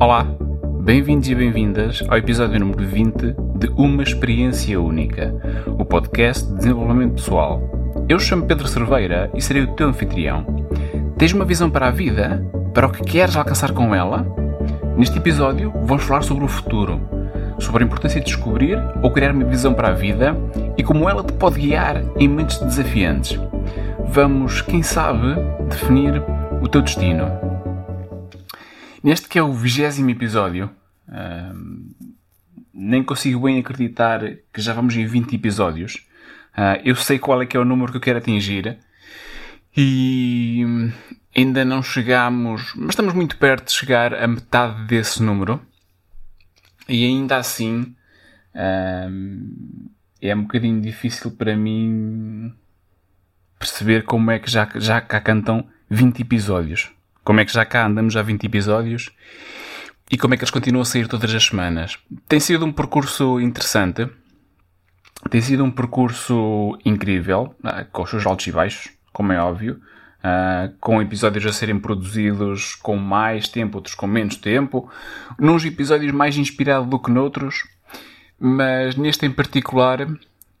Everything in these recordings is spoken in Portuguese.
Olá, bem-vindos e bem-vindas ao episódio número 20 de Uma Experiência Única, o podcast de desenvolvimento pessoal. Eu chamo Pedro Cerveira e serei o teu anfitrião. Tens uma visão para a vida? Para o que queres alcançar com ela? Neste episódio, vamos falar sobre o futuro, sobre a importância de descobrir ou criar uma visão para a vida e como ela te pode guiar em momentos desafiantes. Vamos, quem sabe, definir o teu destino. Neste que é o vigésimo episódio, hum, nem consigo bem acreditar que já vamos em 20 episódios. Uh, eu sei qual é que é o número que eu quero atingir e ainda não chegamos, mas estamos muito perto de chegar a metade desse número. E ainda assim hum, é um bocadinho difícil para mim perceber como é que já, já cá cantam 20 episódios. Como é que já cá andamos há 20 episódios e como é que eles continuam a sair todas as semanas. Tem sido um percurso interessante, tem sido um percurso incrível, ah, com os seus altos e baixos, como é óbvio, ah, com episódios a serem produzidos com mais tempo, outros com menos tempo, nos episódios mais inspirados do que noutros, mas neste em particular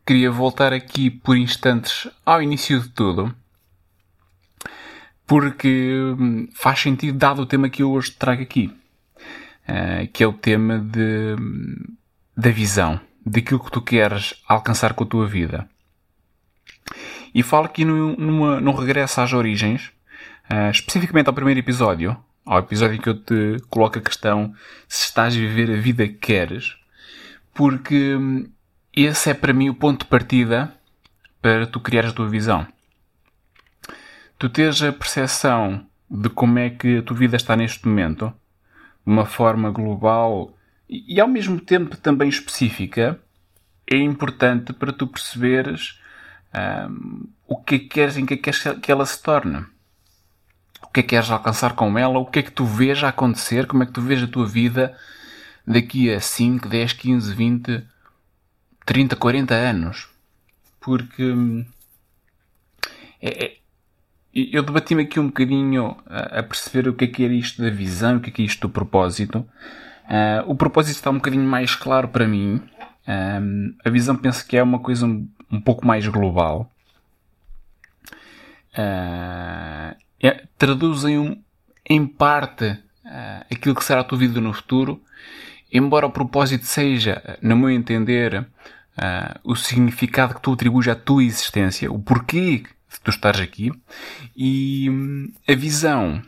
queria voltar aqui por instantes ao início de tudo porque hum, faz sentido dado o tema que eu hoje trago aqui, uh, que é o tema de, da visão, daquilo que tu queres alcançar com a tua vida. E falo aqui no, numa, num regresso às origens, uh, especificamente ao primeiro episódio, ao episódio em que eu te coloco a questão se estás a viver a vida que queres, porque hum, esse é para mim o ponto de partida para tu criares a tua visão tu tens a percepção de como é que a tua vida está neste momento, de uma forma global e, ao mesmo tempo também específica, é importante para tu perceberes um, o que é que queres, em que é que queres que ela se torne. O que é que queres alcançar com ela, o que é que tu vês a acontecer, como é que tu vês a tua vida daqui a 5, 10, 15, 20, 30, 40 anos. Porque hum, é, é eu debati-me aqui um bocadinho a perceber o que é que era isto da visão, o que é que é isto do propósito. Uh, o propósito está um bocadinho mais claro para mim. Um, a visão penso que é uma coisa um, um pouco mais global. Uh, é, traduzem um, em parte uh, aquilo que será a tua vida no futuro, embora o propósito seja, no meu entender, o significado que tu atribuis à tua existência, o porquê de tu estares aqui. E hum, a visão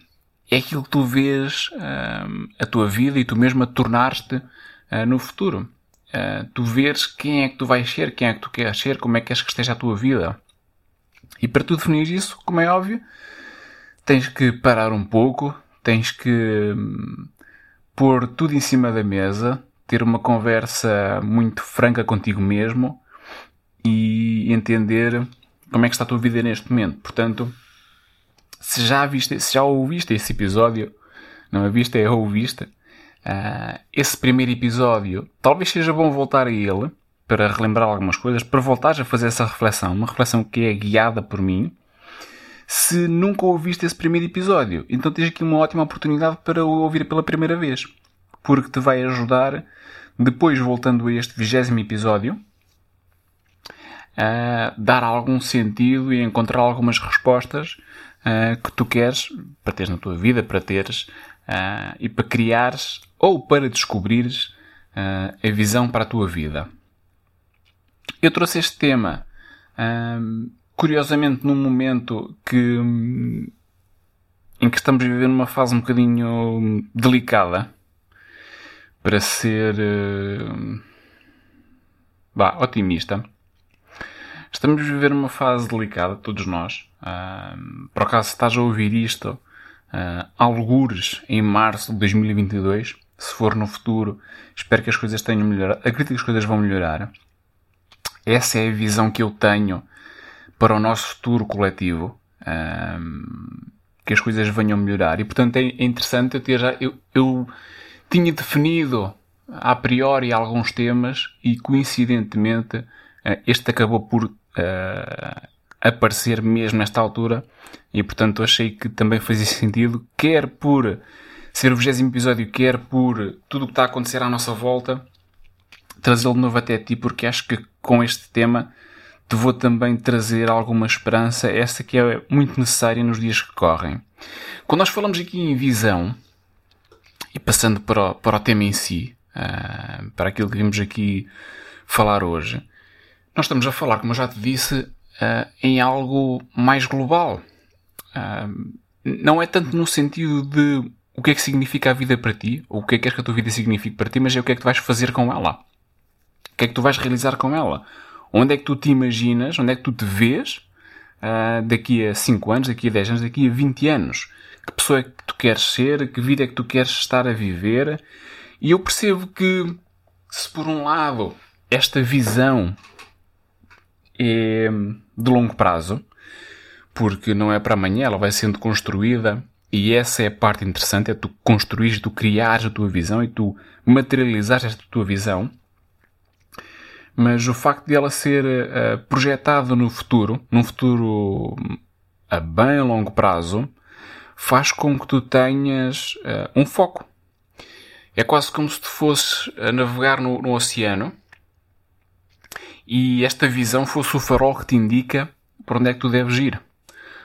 é aquilo que tu vês uh, a tua vida e tu mesmo a tornar-te uh, no futuro. Uh, tu vês quem é que tu vais ser, quem é que tu queres ser, como é que queres que esteja a tua vida. E para tu definir isso, como é óbvio, tens que parar um pouco, tens que hum, pôr tudo em cima da mesa, ter uma conversa muito franca contigo mesmo e entender como é que está a tua vida neste momento. Portanto, se já, viste, se já ouviste esse episódio, não a viste, é ouviste, uh, esse primeiro episódio, talvez seja bom voltar a ele para relembrar algumas coisas, para voltares a fazer essa reflexão, uma reflexão que é guiada por mim. Se nunca ouviste esse primeiro episódio, então tens aqui uma ótima oportunidade para o ouvir pela primeira vez, porque te vai ajudar, depois voltando a este vigésimo episódio, a dar algum sentido e encontrar algumas respostas uh, que tu queres para teres na tua vida, para teres uh, e para criares ou para descobrires uh, a visão para a tua vida. Eu trouxe este tema curiosamente num momento que em que estamos a viver numa fase um bocadinho delicada para ser bah, otimista. Estamos a viver uma fase delicada, todos nós. Uh, por acaso, estás a ouvir isto, uh, algures em março de 2022, se for no futuro, espero que as coisas tenham melhorado. Acredito que as coisas vão melhorar. Essa é a visão que eu tenho para o nosso futuro coletivo. Que as coisas venham melhorar. E portanto é interessante eu ter já. Eu, eu tinha definido a priori alguns temas e coincidentemente este acabou por uh, aparecer mesmo nesta altura e portanto achei que também fazia sentido, quer por ser o 20 episódio, quer por tudo o que está a acontecer à nossa volta, trazê-lo de novo até ti, porque acho que com este tema te vou também trazer alguma esperança, essa que é muito necessária nos dias que correm. Quando nós falamos aqui em visão, e passando para o, para o tema em si, uh, para aquilo que vimos aqui falar hoje, nós estamos a falar, como eu já te disse, uh, em algo mais global. Uh, não é tanto no sentido de o que é que significa a vida para ti, ou o que é que queres que a tua vida signifique para ti, mas é o que é que tu vais fazer com ela. O que é que tu vais realizar com ela? Onde é que tu te imaginas, onde é que tu te vês uh, daqui a 5 anos, daqui a 10 anos, daqui a 20 anos? Que pessoa é que tu queres ser? Que vida é que tu queres estar a viver? E eu percebo que, se por um lado esta visão é de longo prazo, porque não é para amanhã, ela vai sendo construída e essa é a parte interessante, é tu construires, tu criares a tua visão e tu materializares esta tua visão. Mas o facto de ela ser uh, projetada no futuro, num futuro a bem longo prazo, faz com que tu tenhas uh, um foco. É quase como se tu fosses a navegar no, no oceano e esta visão fosse o farol que te indica por onde é que tu deves ir.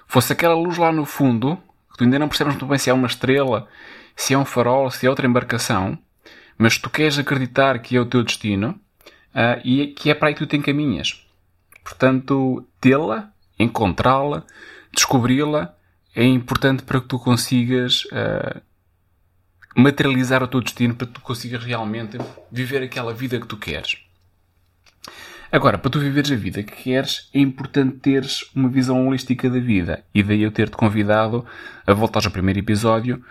Fosse aquela luz lá no fundo, que tu ainda não percebes muito bem se é uma estrela, se é um farol, se é outra embarcação, mas tu queres acreditar que é o teu destino uh, e que é para aí que tu te encaminhas. Portanto, tê-la, encontrá-la, descobri-la é importante para que tu consigas uh, materializar o teu destino, para que tu consigas realmente viver aquela vida que tu queres. Agora, para tu viveres a vida que queres, é importante teres uma visão holística da vida. E daí eu ter-te convidado a voltar ao primeiro episódio,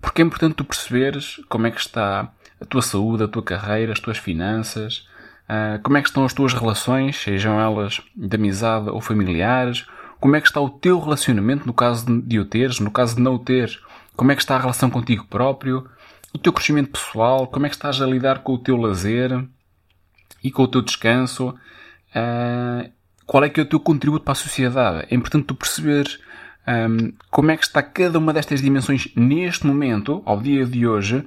porque é importante tu perceberes como é que está a tua saúde, a tua carreira, as tuas finanças, uh, como é que estão as tuas relações, sejam elas de amizade ou familiares, como é que está o teu relacionamento no caso de o teres, no caso de não o teres, como é que está a relação contigo próprio, o teu crescimento pessoal, como é que estás a lidar com o teu lazer, e com o teu descanso, uh, qual é que é o teu contributo para a sociedade? É importante tu perceberes um, como é que está cada uma destas dimensões neste momento, ao dia de hoje,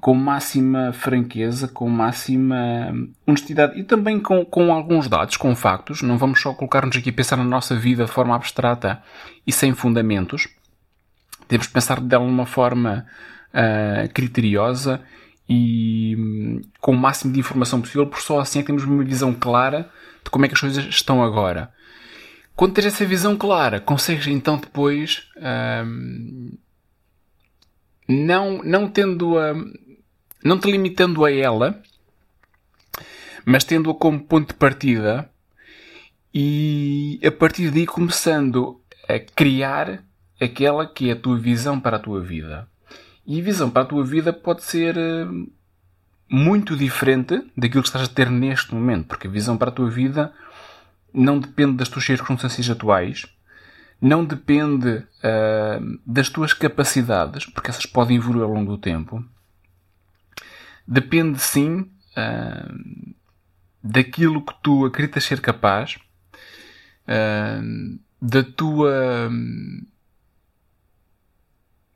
com máxima franqueza, com máxima honestidade e também com, com alguns dados, com factos. Não vamos só colocar-nos aqui a pensar na nossa vida de forma abstrata e sem fundamentos. Temos que pensar dela de uma forma uh, criteriosa e hum, com o máximo de informação possível, por só assim é que temos uma visão clara de como é que as coisas estão agora. Quando tens essa visão clara, consegues então depois, hum, não, não tendo a, não te limitando a ela, mas tendo-a como ponto de partida e a partir daí começando a criar aquela que é a tua visão para a tua vida. E a visão para a tua vida pode ser eh, muito diferente daquilo que estás a ter neste momento, porque a visão para a tua vida não depende das tuas circunstâncias atuais, não depende uh, das tuas capacidades, porque essas podem evoluir ao longo do tempo. Depende sim uh, daquilo que tu acreditas ser capaz, uh, da tua hum,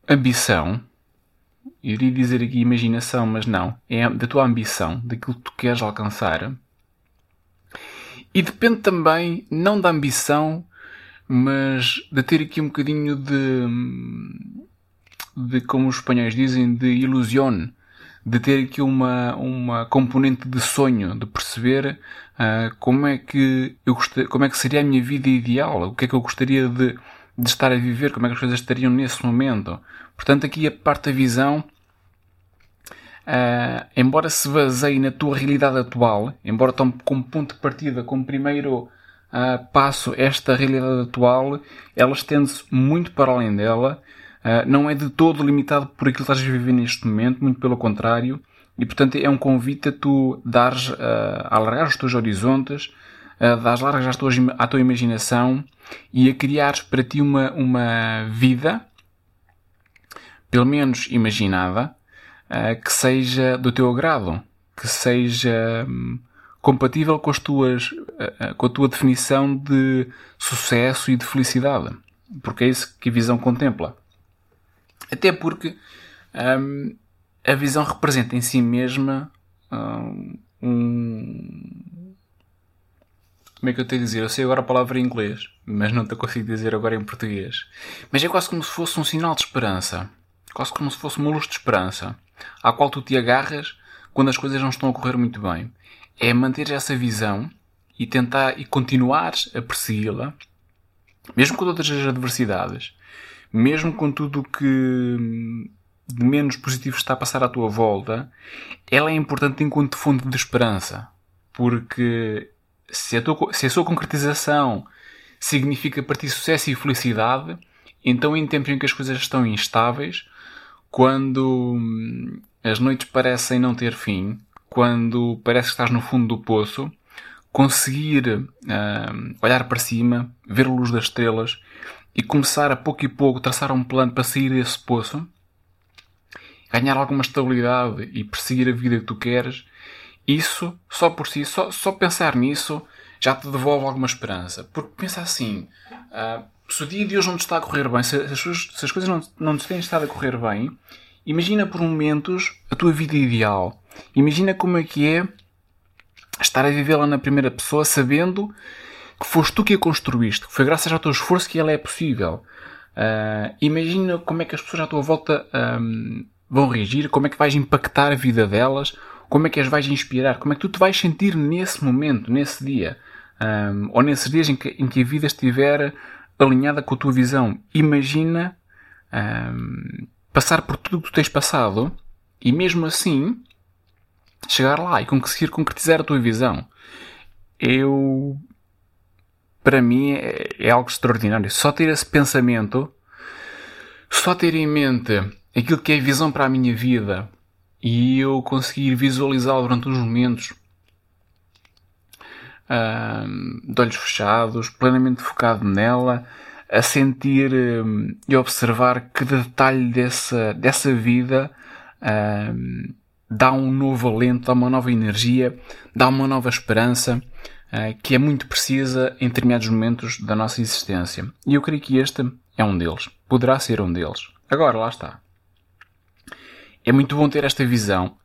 ambição, eu iria dizer aqui imaginação, mas não. É da tua ambição, daquilo que tu queres alcançar. E depende também, não da ambição, mas de ter aqui um bocadinho de, de como os espanhóis dizem, de ilusão. De ter aqui uma, uma componente de sonho, de perceber uh, como é que eu gostaria, como é que seria a minha vida ideal, o que é que eu gostaria de, de estar a viver, como é que as coisas estariam nesse momento. Portanto, aqui a parte da visão Uh, embora se baseie na tua realidade atual, embora tome como ponto de partida, como primeiro uh, passo esta realidade atual, ela estende-se muito para além dela, uh, não é de todo limitado por aquilo que estás a viver neste momento, muito pelo contrário, e portanto é um convite a tu dares, a alargar os teus horizontes, a dar largas às tuas, à tua imaginação e a criares para ti uma, uma vida, pelo menos imaginada, uh, que seja do teu agrado, que seja um, compatível com as tuas, uh, com a tua definição de sucesso e de felicidade. Porque é isso que a visão contempla. Até porque um, a visão representa em si mesma um, como é que eu tenho a dizer? Eu sei agora a palavra em inglês, mas não te consigo dizer agora em português. Mas é quase como se fosse um sinal de esperança. Quase como se fosse uma luz de esperança, à qual tu te agarras quando as coisas não estão a correr muito bem. É manter essa visão e tentar e continuar a persegui-la, mesmo com todas as adversidades, mesmo com tudo que de menos positivo está a passar à tua volta, ela é importante enquanto fonte de esperança. Porque se a, tua, se a sua concretização significa para ti sucesso e felicidade, então em tempos em que as coisas estão instáveis, quando hum, as noites parecem não ter fim, quando parece que estás no fundo do poço, conseguir uh, olhar para cima, ver a luz das estrelas e começar a pouco e pouco traçar um plano para sair desse poço, ganhar alguma estabilidade e perseguir a vida que tu queres, isso, só por si, só, só pensar nisso, já te devolve alguma esperança. Porque pensa assim, uh, se o dia de hoje não te está a correr bem, se, as, se as coisas não, não te têm estado a correr bem, imagina por momentos a tua vida ideal. Imagina como é que é estar a vivê-la na primeira pessoa sabendo que foste tu que a construíste, que foi graças ao teu esforço que ela é possível. Uh, imagina como é que as pessoas à tua volta um, vão reagir, como é que vais impactar a vida delas, como é que as vais inspirar, como é que tu te vais sentir nesse momento, nesse dia, um, ou nesses dias em que, em que, a vida estiver alinhada com a tua visão. Imagina um, passar por tudo o que tu tens passado e mesmo assim chegar lá e conseguir concretizar a tua visão. Eu, para mim, é, é algo extraordinário. Só ter esse pensamento, só ter em mente aquilo que é visão para a minha vida e eu conseguir visualizá-lo durante uns momentos de olhos fechados, plenamente focado nela, a sentir uh, e observar cada detalhe dessa, dessa vida dá um novo alento, dá uma nova energia, dá uma nova esperança que é muito precisa em determinados momentos da nossa existência. E eu creio que este é um deles. Poderá ser um deles. Agora, lá está. É muito bom ter esta visão.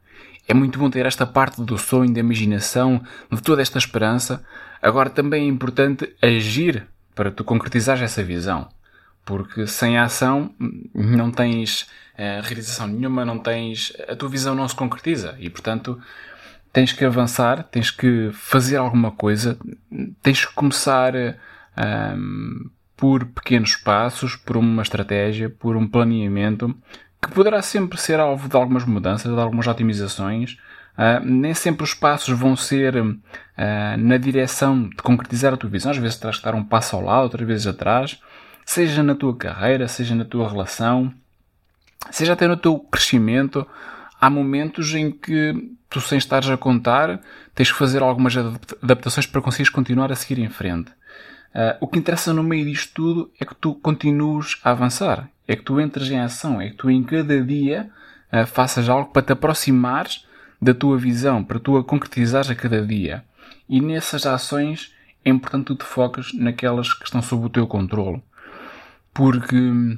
É muito bom ter esta parte do sonho, da imaginação, de toda esta esperança. Agora também é importante agir para tu concretizar essa visão. Porque sem ação não tens uh, realização nenhuma, não tens. a tua visão não se concretiza. E portanto tens que avançar, tens que fazer alguma coisa, tens que começar uh, por pequenos passos, por uma estratégia, por um planeamento, que poderá sempre ser alvo de algumas mudanças, de algumas otimizações. Uh, nem sempre os passos vão ser uh, na direção de concretizar a tua visão. Às vezes terás que dar um passo ao lado, outras vezes atrás. Seja na tua carreira, seja na tua relação, seja até no teu crescimento. Há momentos em que tu, sem estares a contar, tens que fazer algumas adaptações para conseguires continuar a seguir em frente. Uh, o que interessa no meio disto tudo é que tu continues a avançar é que tu entres em ação, é que tu em cada dia uh, faças algo para te aproximares da tua visão, para tu a concretizares a cada dia. E nessas ações é importante tu te foques naquelas que estão sob o teu controle. Porque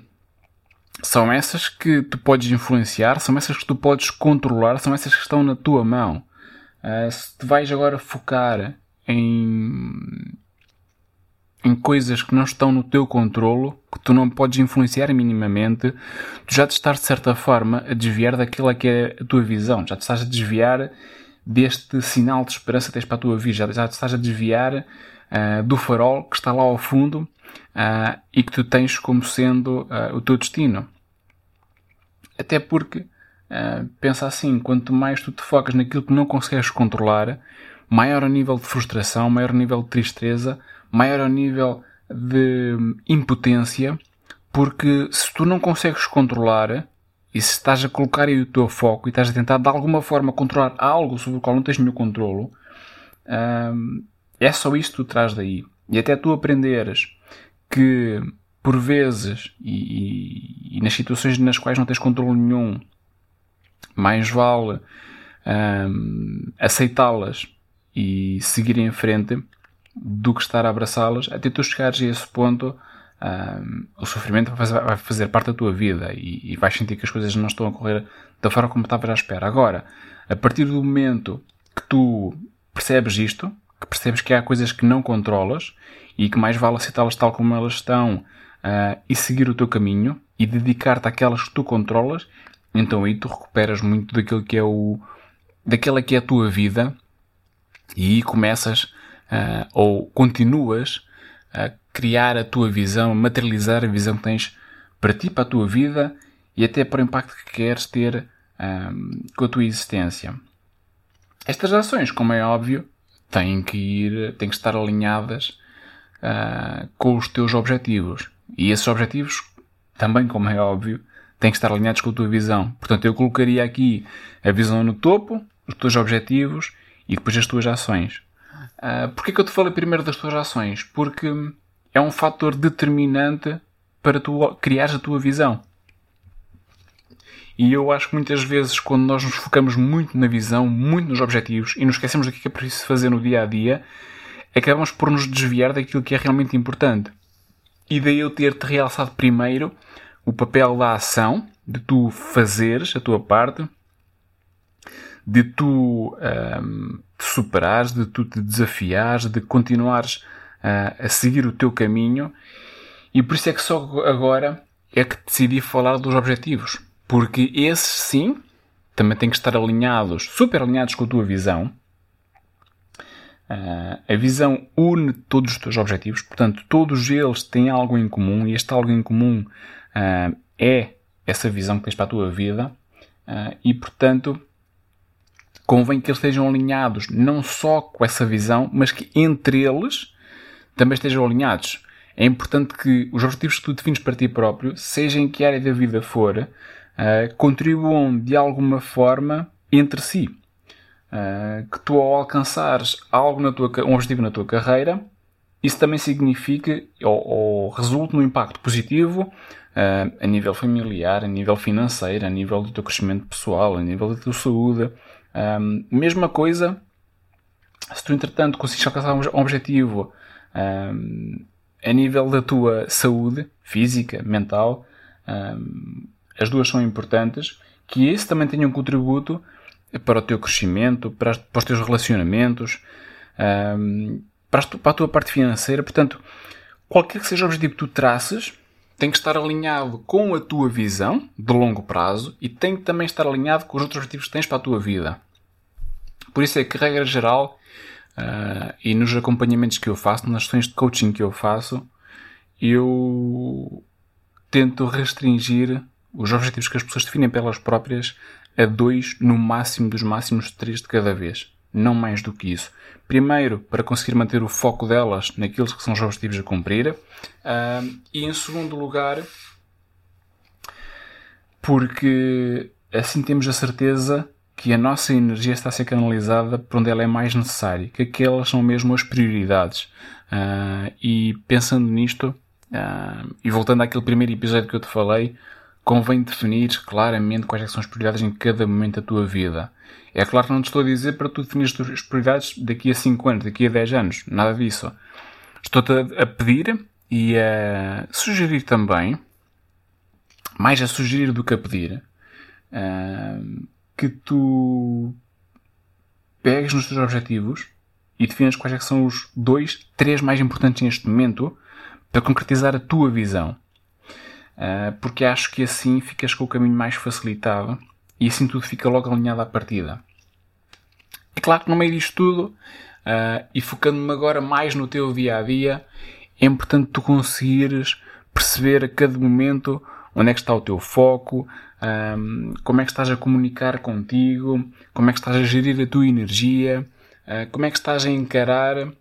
são essas que tu podes influenciar, são essas que tu podes controlar, são essas que estão na tua mão. Uh, se te vais agora focar em em coisas que não estão no teu controlo, que tu não podes influenciar minimamente, tu já te estás de certa forma a desviar daquilo que é a tua visão, já te estás a desviar deste sinal de esperança que tens para a tua vida, já, já te estás a desviar uh, do farol que está lá ao fundo uh, e que tu tens como sendo uh, o teu destino. Até porque, pensa assim, quanto mais tu te focas naquilo que não consegues controlar, maior o nível de frustração, maior o nível de tristeza, maior ao nível de impotência, porque se tu não consegues controlar e se estás a colocar aí o teu foco e estás a tentar de alguma forma controlar algo sobre o qual não tens nenhum controlo, hum, é só isto que tu traz daí. E até tu aprenderes que por vezes e, e, e nas situações nas quais não tens controle nenhum, mais vale hum, aceitá-las e seguir em frente do que estar a abraçá-las, até tu chegares a esse ponto um, o sofrimento vai fazer, parte da tua vida e, e vais sentir que as coisas não estão a correr da forma como estavas à espera. Agora, a partir do momento que tu percebes isto, que percebes que há coisas que não controlas e que mais vale aceitá-las tal como elas estão uh, e seguir o teu caminho e dedicar-te àquelas que tu controlas, então aí tu recuperas muito daquilo que é o daquela que é a tua vida e aí começas uh, ou continuas a criar a tua visão, materializar a visão que tens para ti, para a tua vida e até para o impacto que queres ter um, com a tua existência. Estas ações, como é óbvio, têm que ir, têm que estar alinhadas uh, com os teus objetivos. E esses objetivos, também, como é óbvio, têm que estar alinhados com a tua visão. Portanto, eu colocaria aqui a visão no topo, os teus objetivos e depois as tuas ações. Uh, Porquê que eu te falei primeiro das tuas ações? Porque é um fator determinante para tu criares a tua visão. E eu acho que muitas vezes, quando nós nos focamos muito na visão, muito nos objetivos e nos esquecemos do que é preciso fazer no dia a dia, acabamos por nos desviar daquilo que é realmente importante. E daí eu ter-te realçado primeiro o papel da ação, de tu fazeres a tua parte, de tu te superares, de tu te desafiares, de continuares uh, a seguir o teu caminho. E por isso é que só agora é que decidi falar dos objetivos. Porque esses sim também têm que estar alinhados, super alinhados com a tua visão. Uh, a visão une todos os teus objetivos, portanto, todos eles têm algo em comum e este algo em comum uh, é essa visão que tens para a tua vida e, portanto, convém que eles estejam alinhados não só com essa visão, mas que entre eles também estejam alinhados. É importante que os objetivos que tu defines para ti próprio, seja em que área da vida for, uh, contribuam de alguma forma entre si. Uh, que tu ao alcançares algo na tua, um objetivo na tua carreira, isso também significa ou, ou resulta num impacto positivo uh, a nível familiar, a nível financeiro, a nível do teu crescimento pessoal, a nível da tua saúde. Um, mesma coisa, se tu entretanto consegues alcançar um objetivo um, a nível da tua saúde física, mental, um, as duas são importantes, que esse também tenha um contributo para o teu crescimento, para, para os teus relacionamentos, para, a, para a tua parte financeira. Portanto, qualquer que seja o objetivo que tu traças, tem que estar alinhado com a tua visão de longo prazo e tem que também estar alinhado com os outros objetivos que tens para a tua vida. Por isso é que, regra geral, uh, e nos acompanhamentos que eu faço, nas sessões de coaching que eu faço, eu tento restringir os objetivos que as pessoas definem pelas próprias a dois, no máximo dos máximos, três de cada vez. Não mais do que isso. Primeiro, para conseguir manter o foco delas naqueles que são os objetivos a cumprir. Uh, e em segundo lugar, porque assim temos a certeza que a nossa energia está a ser canalizada para onde ela é mais necessária, que aquelas são mesmo as prioridades. Uh, e pensando nisto, uh, e voltando àquele primeiro episódio que eu te falei, convém definir claramente quais é são as prioridades em cada momento da tua vida. É claro que não te estou a dizer para tu definir as prioridades daqui a 5 anos, daqui a 10 anos, nada disso. Estou-te a pedir e a sugerir também, mais a sugerir do que a pedir, uh, que tu pegues nos teus objetivos e definas quais é são os dois, três mais importantes neste momento para concretizar a tua visão. Uh, porque acho que assim ficas com o caminho mais facilitado e assim tudo fica logo alinhado à partida. É claro que no meio disto tudo, uh, e focando-me agora mais no teu dia a dia, é importante tu conseguires perceber a cada momento onde é que está o teu foco, um, como é que estás a comunicar contigo, como é que estás a gerir a tua energia, como é que estás a encarar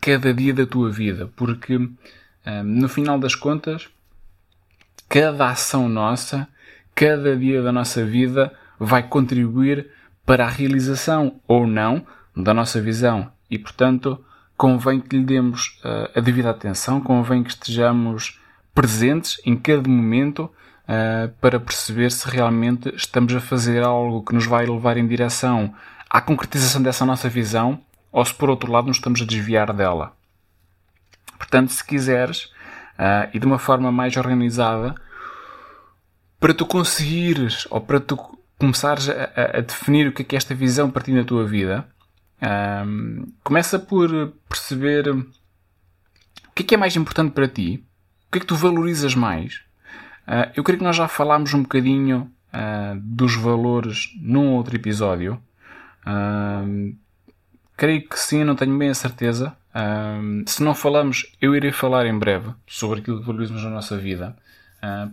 cada dia da tua vida, porque no final das contas cada ação nossa, cada dia da nossa vida vai contribuir para a realização ou não da nossa visão. E, portanto, convém que lhe demos uh, a devida atenção, convém que estejamos presentes em cada momento uh, para perceber se realmente estamos a fazer algo que nos vai levar em direção à concretização dessa nossa visão ou se, por outro lado, nos estamos a desviar dela. Portanto, se quiseres, e de uma forma mais organizada para tu conseguires ou para tu começares a, a, definir o que é, que é esta visão partindo da tua vida. Um, começa por perceber o que é que é mais importante para ti, o que é que tu valorizas mais. Uh, eu creio que nós já falámos um bocadinho uh, dos valores num outro episódio. Uh, creio que sim, não tenho bem a certeza. Se não falamos, eu irei falar em breve sobre aquilo que valorizamos na nossa vida,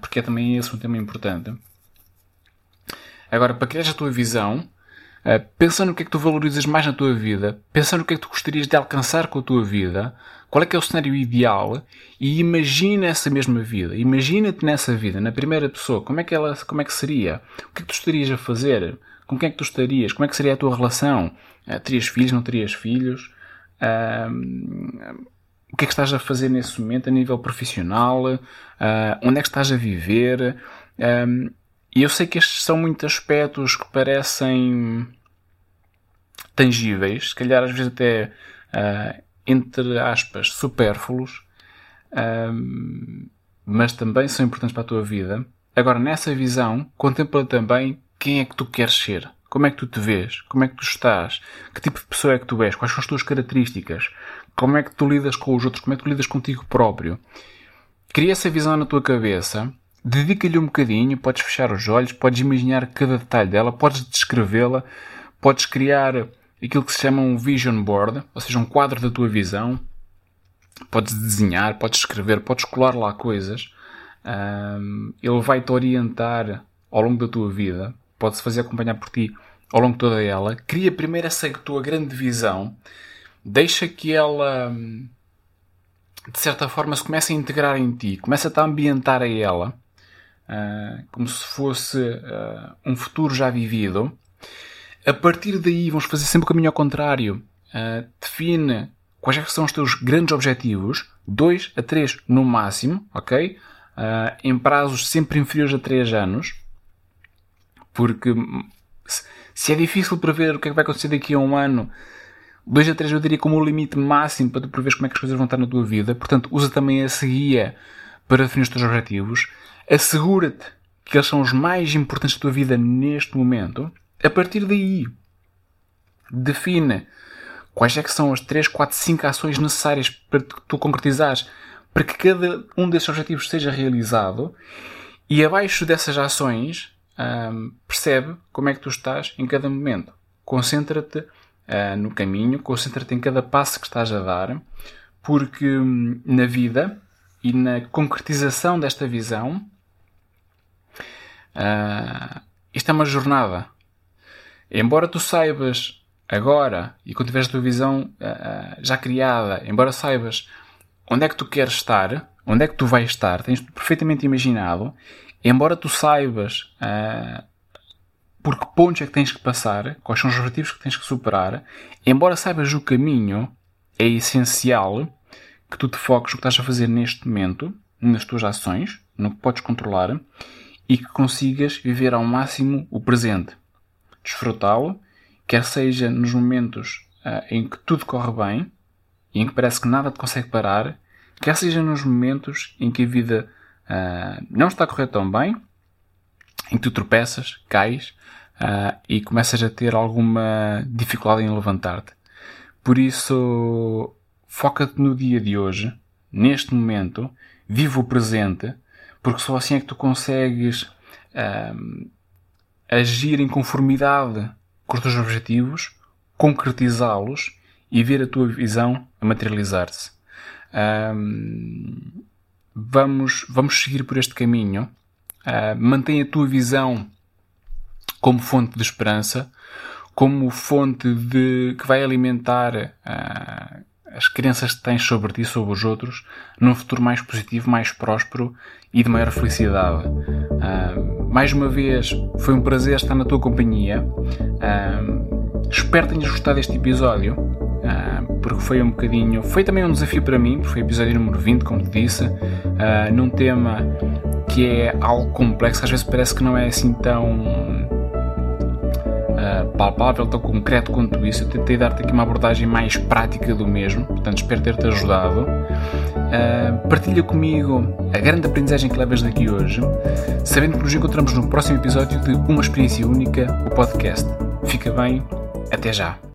porque é também esse um tema importante. Agora, para criar a tua visão, Uh, pensa no que é que tu valorizas mais na tua vida, pensa no que é que tu gostarias de alcançar com a tua vida, qual é que é o cenário ideal e imagina essa mesma vida. Imagina-te nessa vida, na primeira pessoa, como é que ela, como é que seria? O que é que tu estarias a fazer? Com quem é que tu estarias? Como é que seria a tua relação? Uh, terias filhos, não terias filhos? Uh, o que é que estás a fazer nesse momento a nível profissional? onde é que estás a viver? E eu sei que estes são muitos aspectos que parecem tangíveis, se calhar às vezes até, uh, entre aspas, supérfluos, uh, mas também são importantes para a tua vida. Agora, nessa visão, contempla também quem é que tu queres ser. Como é que tu te vês? Como é que tu estás? Que tipo de pessoa é que tu és? Quais são as tuas características? Como é que tu lidas com os outros? Como é que tu lidas contigo próprio? Cria essa visão na tua cabeça Dedica-lhe um bocadinho, podes fechar os olhos, podes imaginar cada detalhe dela, podes descrevê-la, podes criar aquilo que se chama um vision board, ou seja, um quadro da tua visão. Podes desenhar, podes escrever, podes colar lá coisas. Ele vai-te orientar ao longo da tua vida, pode-se fazer acompanhar por ti ao longo de toda ela. Cria primeiro essa tua grande visão, deixa que ela de certa forma se comece a integrar em ti, começa-te a ambientar a ela uh, como se fosse uh, um futuro já vivido. A partir daí, vamos fazer sempre o caminho ao contrário. Uh, define quais é são os teus grandes objetivos, 2 a 3 no máximo, ok? em prazos sempre inferiores a 3 anos, porque se é difícil prever o que é que vai acontecer daqui a um ano, 2 a 3 eu diria como o limite máximo para tu prever como é que as coisas vão estar na tua vida. Portanto, usa também essa guia para definir os teus objetivos. Assegura-te que eles são os mais importantes da tua vida neste momento. A partir daí, define quais é que são as 3, 4, 5 ações necessárias para que tu concretizares para que cada um desses objetivos seja realizado e abaixo dessas ações hum, percebe como é que tu estás em cada momento. Concentra-te uh, no caminho, concentra-te em cada passo que estás a dar, porque hum, na vida e na concretização desta visão Uh, isto é uma jornada. Embora tu saibas agora, e quando tiveres a tua visão uh, já criada, embora saibas onde é que tu queres estar, onde é que tu vais estar, tens perfeitamente imaginado, embora tu saibas uh, por que pontos é que tens que passar, quais são os objetivos que tens que superar, embora saibas o caminho, é essencial que tu te foques no que estás a fazer neste momento, nas tuas ações, no que podes controlar, e que consigas viver ao máximo o presente. Desfrutá-lo, quer seja nos momentos uh, em que tudo corre bem e em que parece que nada te consegue parar, quer seja nos momentos em que a vida uh, não está a correr tão bem, em que tu tropeças, cais uh, e começas a ter alguma dificuldade em levantar-te. Por isso, foca-te no dia de hoje, neste momento, vive o presente porque só assim é que tu consegues um, agir em conformidade com os teus objetivos, concretizá-los e ver a tua visão a materializar-se. Vamos, vamos seguir por este caminho. Uh, mantém a tua visão como fonte de esperança, como fonte de que vai alimentar uh, as crenças que tens sobre ti, sobre os outros, num futuro mais positivo, mais próspero e de maior felicidade. Uh, mais uma vez, foi um prazer estar na tua companhia. Uh, espero tenhas gostado deste episódio, porque foi um bocadinho. Foi também um desafio para mim, porque foi episódio número 20, como te disse, num tema que é algo complexo, às vezes parece que não é assim tão palpável, tão concreto quanto isso. Eu tentei dar-te aqui uma abordagem mais prática do mesmo, portanto espero ter-te ajudado. Uh, partilha comigo a grande aprendizagem que levas daqui hoje, sabendo que nos encontramos no próximo episódio de Uma Experiência Única, o podcast. Fica bem, até já!